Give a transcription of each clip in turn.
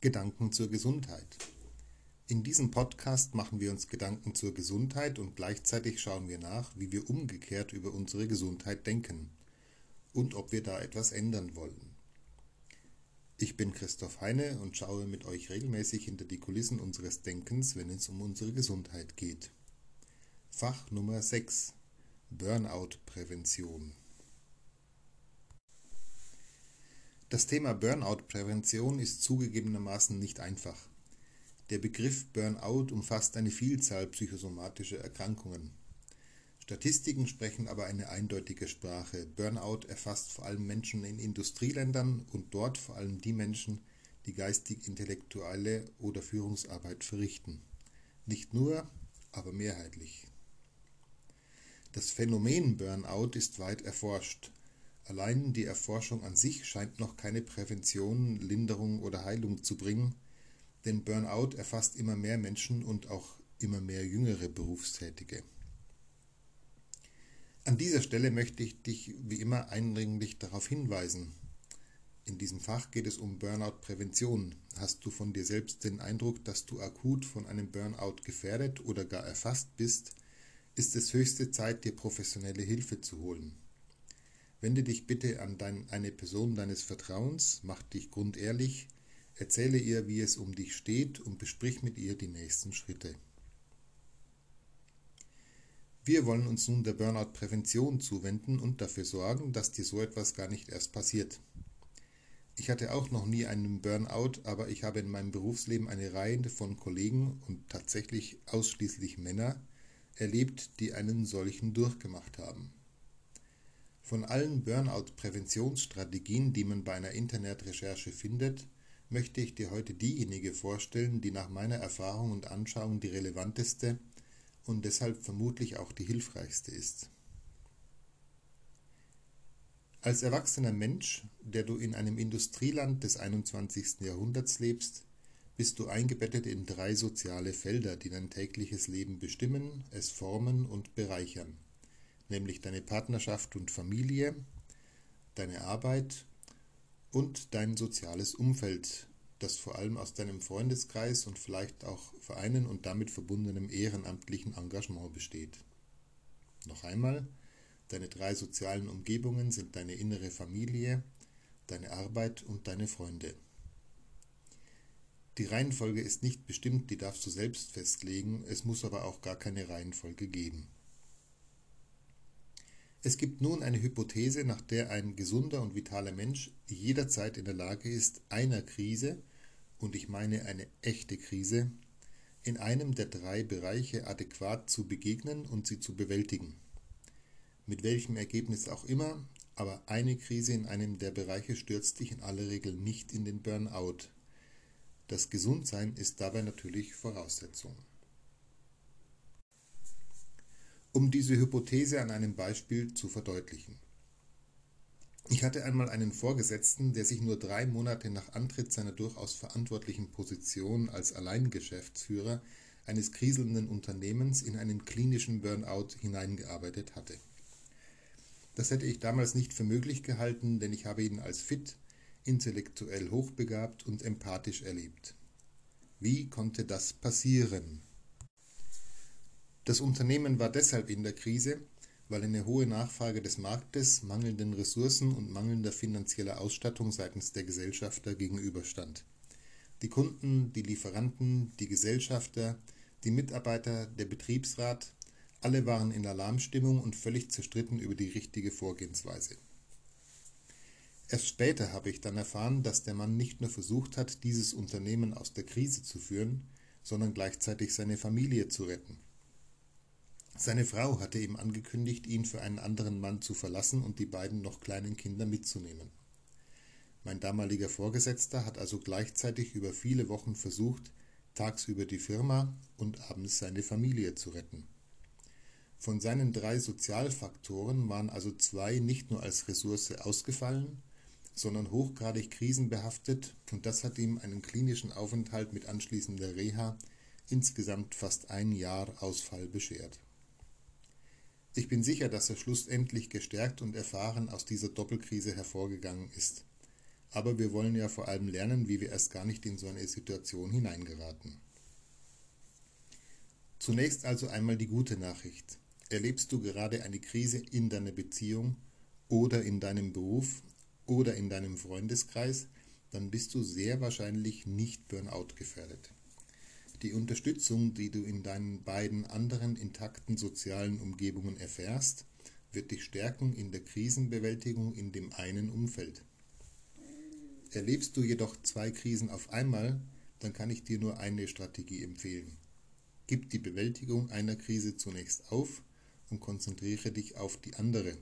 Gedanken zur Gesundheit. In diesem Podcast machen wir uns Gedanken zur Gesundheit und gleichzeitig schauen wir nach, wie wir umgekehrt über unsere Gesundheit denken und ob wir da etwas ändern wollen. Ich bin Christoph Heine und schaue mit euch regelmäßig hinter die Kulissen unseres Denkens, wenn es um unsere Gesundheit geht. Fach Nummer 6 Burnout-Prävention. Das Thema Burnout-Prävention ist zugegebenermaßen nicht einfach. Der Begriff Burnout umfasst eine Vielzahl psychosomatischer Erkrankungen. Statistiken sprechen aber eine eindeutige Sprache. Burnout erfasst vor allem Menschen in Industrieländern und dort vor allem die Menschen, die geistig-intellektuelle oder Führungsarbeit verrichten. Nicht nur, aber mehrheitlich. Das Phänomen Burnout ist weit erforscht. Allein die Erforschung an sich scheint noch keine Prävention, Linderung oder Heilung zu bringen, denn Burnout erfasst immer mehr Menschen und auch immer mehr jüngere Berufstätige. An dieser Stelle möchte ich dich wie immer eindringlich darauf hinweisen. In diesem Fach geht es um Burnout-Prävention. Hast du von dir selbst den Eindruck, dass du akut von einem Burnout gefährdet oder gar erfasst bist, ist es höchste Zeit, dir professionelle Hilfe zu holen. Wende dich bitte an dein, eine Person deines Vertrauens, mach dich grundehrlich, erzähle ihr, wie es um dich steht und besprich mit ihr die nächsten Schritte. Wir wollen uns nun der Burnout-Prävention zuwenden und dafür sorgen, dass dir so etwas gar nicht erst passiert. Ich hatte auch noch nie einen Burnout, aber ich habe in meinem Berufsleben eine Reihe von Kollegen und tatsächlich ausschließlich Männer erlebt, die einen solchen durchgemacht haben. Von allen Burnout-Präventionsstrategien, die man bei einer Internetrecherche findet, möchte ich dir heute diejenige vorstellen, die nach meiner Erfahrung und Anschauung die relevanteste und deshalb vermutlich auch die hilfreichste ist. Als erwachsener Mensch, der du in einem Industrieland des 21. Jahrhunderts lebst, bist du eingebettet in drei soziale Felder, die dein tägliches Leben bestimmen, es formen und bereichern, nämlich deine Partnerschaft und Familie, deine Arbeit und dein soziales Umfeld, das vor allem aus deinem Freundeskreis und vielleicht auch Vereinen und damit verbundenem ehrenamtlichen Engagement besteht. Noch einmal, deine drei sozialen Umgebungen sind deine innere Familie, deine Arbeit und deine Freunde. Die Reihenfolge ist nicht bestimmt, die darfst du selbst festlegen, es muss aber auch gar keine Reihenfolge geben. Es gibt nun eine Hypothese, nach der ein gesunder und vitaler Mensch jederzeit in der Lage ist, einer Krise, und ich meine eine echte Krise, in einem der drei Bereiche adäquat zu begegnen und sie zu bewältigen. Mit welchem Ergebnis auch immer, aber eine Krise in einem der Bereiche stürzt dich in aller Regel nicht in den Burnout, das Gesundsein ist dabei natürlich Voraussetzung. Um diese Hypothese an einem Beispiel zu verdeutlichen. Ich hatte einmal einen Vorgesetzten, der sich nur drei Monate nach Antritt seiner durchaus verantwortlichen Position als Alleingeschäftsführer eines kriselnden Unternehmens in einen klinischen Burnout hineingearbeitet hatte. Das hätte ich damals nicht für möglich gehalten, denn ich habe ihn als fit, intellektuell hochbegabt und empathisch erlebt. Wie konnte das passieren? Das Unternehmen war deshalb in der Krise, weil eine hohe Nachfrage des Marktes, mangelnden Ressourcen und mangelnder finanzieller Ausstattung seitens der Gesellschafter gegenüberstand. Die Kunden, die Lieferanten, die Gesellschafter, die Mitarbeiter, der Betriebsrat, alle waren in Alarmstimmung und völlig zerstritten über die richtige Vorgehensweise. Erst später habe ich dann erfahren, dass der Mann nicht nur versucht hat, dieses Unternehmen aus der Krise zu führen, sondern gleichzeitig seine Familie zu retten. Seine Frau hatte ihm angekündigt, ihn für einen anderen Mann zu verlassen und die beiden noch kleinen Kinder mitzunehmen. Mein damaliger Vorgesetzter hat also gleichzeitig über viele Wochen versucht, tagsüber die Firma und abends seine Familie zu retten. Von seinen drei Sozialfaktoren waren also zwei nicht nur als Ressource ausgefallen, sondern hochgradig krisenbehaftet und das hat ihm einen klinischen Aufenthalt mit anschließender Reha insgesamt fast ein Jahr Ausfall beschert. Ich bin sicher, dass er schlussendlich gestärkt und erfahren aus dieser Doppelkrise hervorgegangen ist. aber wir wollen ja vor allem lernen, wie wir erst gar nicht in so eine Situation hineingeraten. Zunächst also einmal die gute Nachricht. Erlebst du gerade eine Krise in deiner Beziehung oder in deinem Beruf oder in deinem Freundeskreis, dann bist du sehr wahrscheinlich nicht Burnout gefährdet. Die Unterstützung, die du in deinen beiden anderen intakten sozialen Umgebungen erfährst, wird dich stärken in der Krisenbewältigung in dem einen Umfeld. Erlebst du jedoch zwei Krisen auf einmal, dann kann ich dir nur eine Strategie empfehlen. Gib die Bewältigung einer Krise zunächst auf und konzentriere dich auf die andere.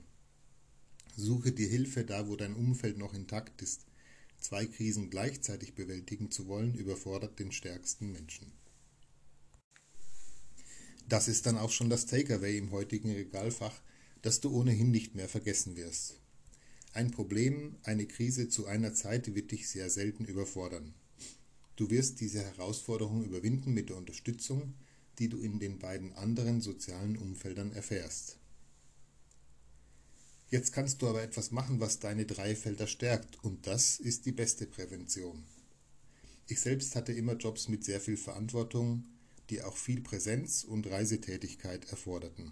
Suche dir Hilfe da, wo dein Umfeld noch intakt ist. Zwei Krisen gleichzeitig bewältigen zu wollen, überfordert den stärksten Menschen. Das ist dann auch schon das Takeaway im heutigen Regalfach, das du ohnehin nicht mehr vergessen wirst. Ein Problem, eine Krise zu einer Zeit wird dich sehr selten überfordern. Du wirst diese Herausforderung überwinden mit der Unterstützung, die du in den beiden anderen sozialen Umfeldern erfährst. Jetzt kannst du aber etwas machen, was deine drei Felder stärkt, und das ist die beste Prävention. Ich selbst hatte immer Jobs mit sehr viel Verantwortung, die auch viel Präsenz und Reisetätigkeit erforderten.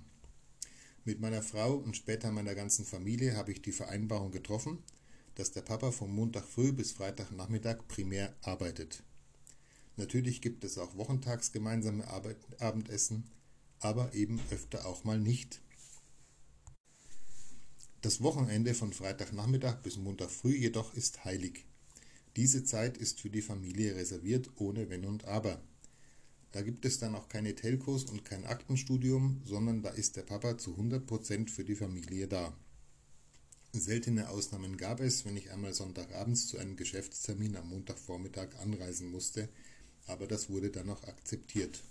Mit meiner Frau und später meiner ganzen Familie habe ich die Vereinbarung getroffen, dass der Papa vom Montag früh bis Freitagnachmittag primär arbeitet. Natürlich gibt es auch wochentags gemeinsame Arbeit, Abendessen, aber eben öfter auch mal nicht. Das Wochenende von Freitagnachmittag bis Montag früh jedoch ist heilig. Diese Zeit ist für die Familie reserviert, ohne Wenn und Aber. Da gibt es dann auch keine Telcos und kein Aktenstudium, sondern da ist der Papa zu 100% für die Familie da. Seltene Ausnahmen gab es, wenn ich einmal Sonntagabends zu einem Geschäftstermin am Montagvormittag anreisen musste, aber das wurde dann auch akzeptiert.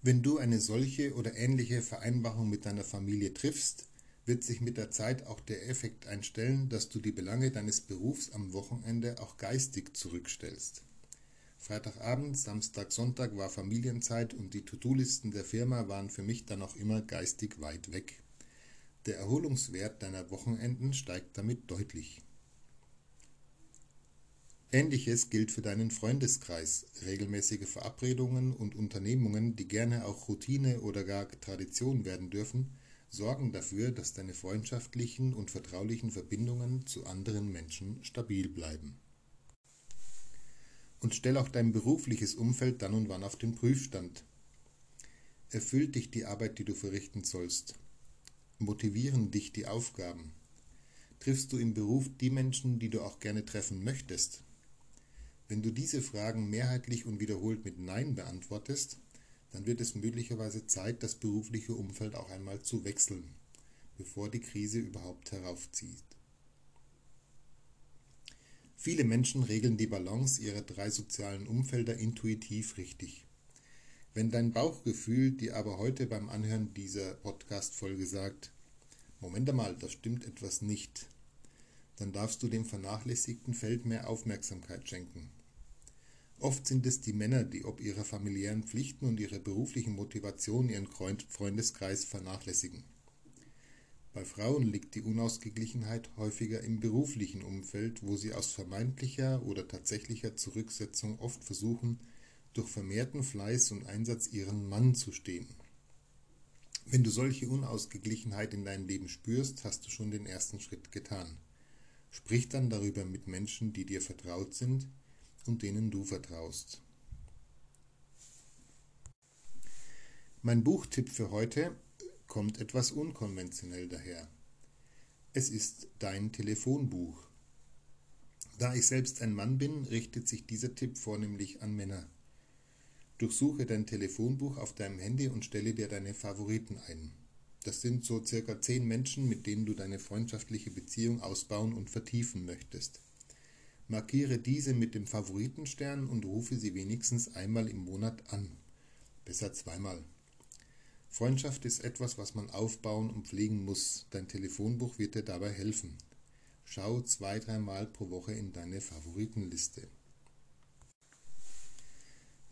Wenn du eine solche oder ähnliche Vereinbarung mit deiner Familie triffst, wird sich mit der Zeit auch der Effekt einstellen, dass du die Belange deines Berufs am Wochenende auch geistig zurückstellst. Freitagabend, Samstag, Sonntag war Familienzeit und die To-Do-Listen der Firma waren für mich dann auch immer geistig weit weg. Der Erholungswert deiner Wochenenden steigt damit deutlich. Ähnliches gilt für deinen Freundeskreis. Regelmäßige Verabredungen und Unternehmungen, die gerne auch Routine oder gar Tradition werden dürfen, sorgen dafür, dass deine freundschaftlichen und vertraulichen Verbindungen zu anderen Menschen stabil bleiben. Und stell auch dein berufliches Umfeld dann und wann auf den Prüfstand. Erfüllt dich die Arbeit, die du verrichten sollst? Motivieren dich die Aufgaben? Triffst du im Beruf die Menschen, die du auch gerne treffen möchtest? Wenn du diese Fragen mehrheitlich und wiederholt mit Nein beantwortest, dann wird es möglicherweise Zeit, das berufliche Umfeld auch einmal zu wechseln, bevor die Krise überhaupt heraufzieht. Viele Menschen regeln die Balance ihrer drei sozialen Umfelder intuitiv richtig. Wenn dein Bauchgefühl dir aber heute beim Anhören dieser Podcast-Folge sagt, Moment einmal, da stimmt etwas nicht, dann darfst du dem vernachlässigten Feld mehr Aufmerksamkeit schenken. Oft sind es die Männer, die ob ihrer familiären Pflichten und ihrer beruflichen Motivation ihren Freundeskreis vernachlässigen. Bei Frauen liegt die Unausgeglichenheit häufiger im beruflichen Umfeld, wo sie aus vermeintlicher oder tatsächlicher Zurücksetzung oft versuchen, durch vermehrten Fleiß und Einsatz ihren Mann zu stehen. Wenn du solche Unausgeglichenheit in deinem Leben spürst, hast du schon den ersten Schritt getan. Sprich dann darüber mit Menschen, die dir vertraut sind und denen du vertraust. Mein Buchtipp für heute kommt etwas unkonventionell daher. Es ist dein Telefonbuch. Da ich selbst ein Mann bin, richtet sich dieser Tipp vornehmlich an Männer. Durchsuche dein Telefonbuch auf deinem Handy und stelle dir deine Favoriten ein. Das sind so circa zehn Menschen, mit denen du deine freundschaftliche Beziehung ausbauen und vertiefen möchtest. Markiere diese mit dem Favoritenstern und rufe sie wenigstens einmal im Monat an. Besser zweimal. Freundschaft ist etwas, was man aufbauen und pflegen muss. Dein Telefonbuch wird dir dabei helfen. Schau zwei, dreimal pro Woche in deine Favoritenliste.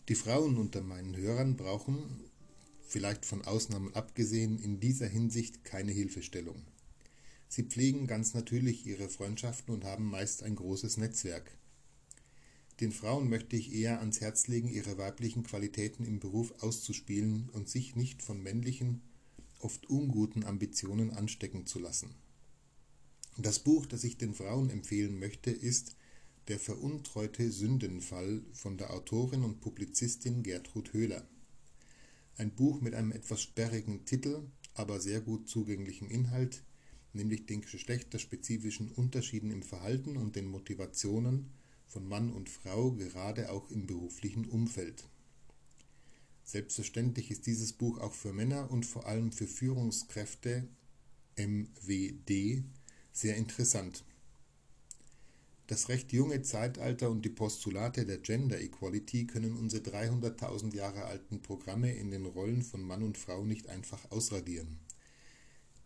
Die Frauen unter meinen Hörern brauchen vielleicht von Ausnahmen abgesehen, in dieser Hinsicht keine Hilfestellung. Sie pflegen ganz natürlich ihre Freundschaften und haben meist ein großes Netzwerk. Den Frauen möchte ich eher ans Herz legen, ihre weiblichen Qualitäten im Beruf auszuspielen und sich nicht von männlichen, oft unguten Ambitionen anstecken zu lassen. Das Buch, das ich den Frauen empfehlen möchte, ist Der veruntreute Sündenfall von der Autorin und Publizistin Gertrud Höhler. Ein Buch mit einem etwas sperrigen Titel, aber sehr gut zugänglichem Inhalt, nämlich den geschlechterspezifischen Unterschieden im Verhalten und den Motivationen von Mann und Frau, gerade auch im beruflichen Umfeld. Selbstverständlich ist dieses Buch auch für Männer und vor allem für Führungskräfte MWD sehr interessant. Das recht junge Zeitalter und die Postulate der Gender Equality können unsere 300.000 Jahre alten Programme in den Rollen von Mann und Frau nicht einfach ausradieren.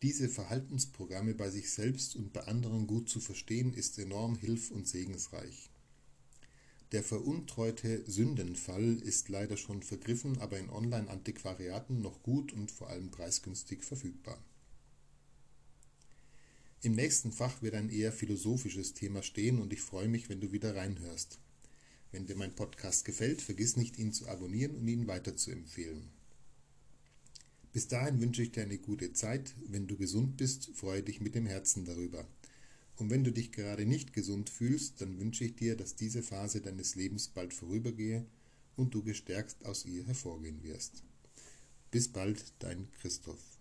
Diese Verhaltensprogramme bei sich selbst und bei anderen gut zu verstehen, ist enorm hilf- und segensreich. Der veruntreute Sündenfall ist leider schon vergriffen, aber in Online-Antiquariaten noch gut und vor allem preisgünstig verfügbar. Im nächsten Fach wird ein eher philosophisches Thema stehen und ich freue mich, wenn du wieder reinhörst. Wenn dir mein Podcast gefällt, vergiss nicht, ihn zu abonnieren und ihn weiterzuempfehlen. Bis dahin wünsche ich dir eine gute Zeit. Wenn du gesund bist, freue dich mit dem Herzen darüber. Und wenn du dich gerade nicht gesund fühlst, dann wünsche ich dir, dass diese Phase deines Lebens bald vorübergehe und du gestärkt aus ihr hervorgehen wirst. Bis bald, dein Christoph.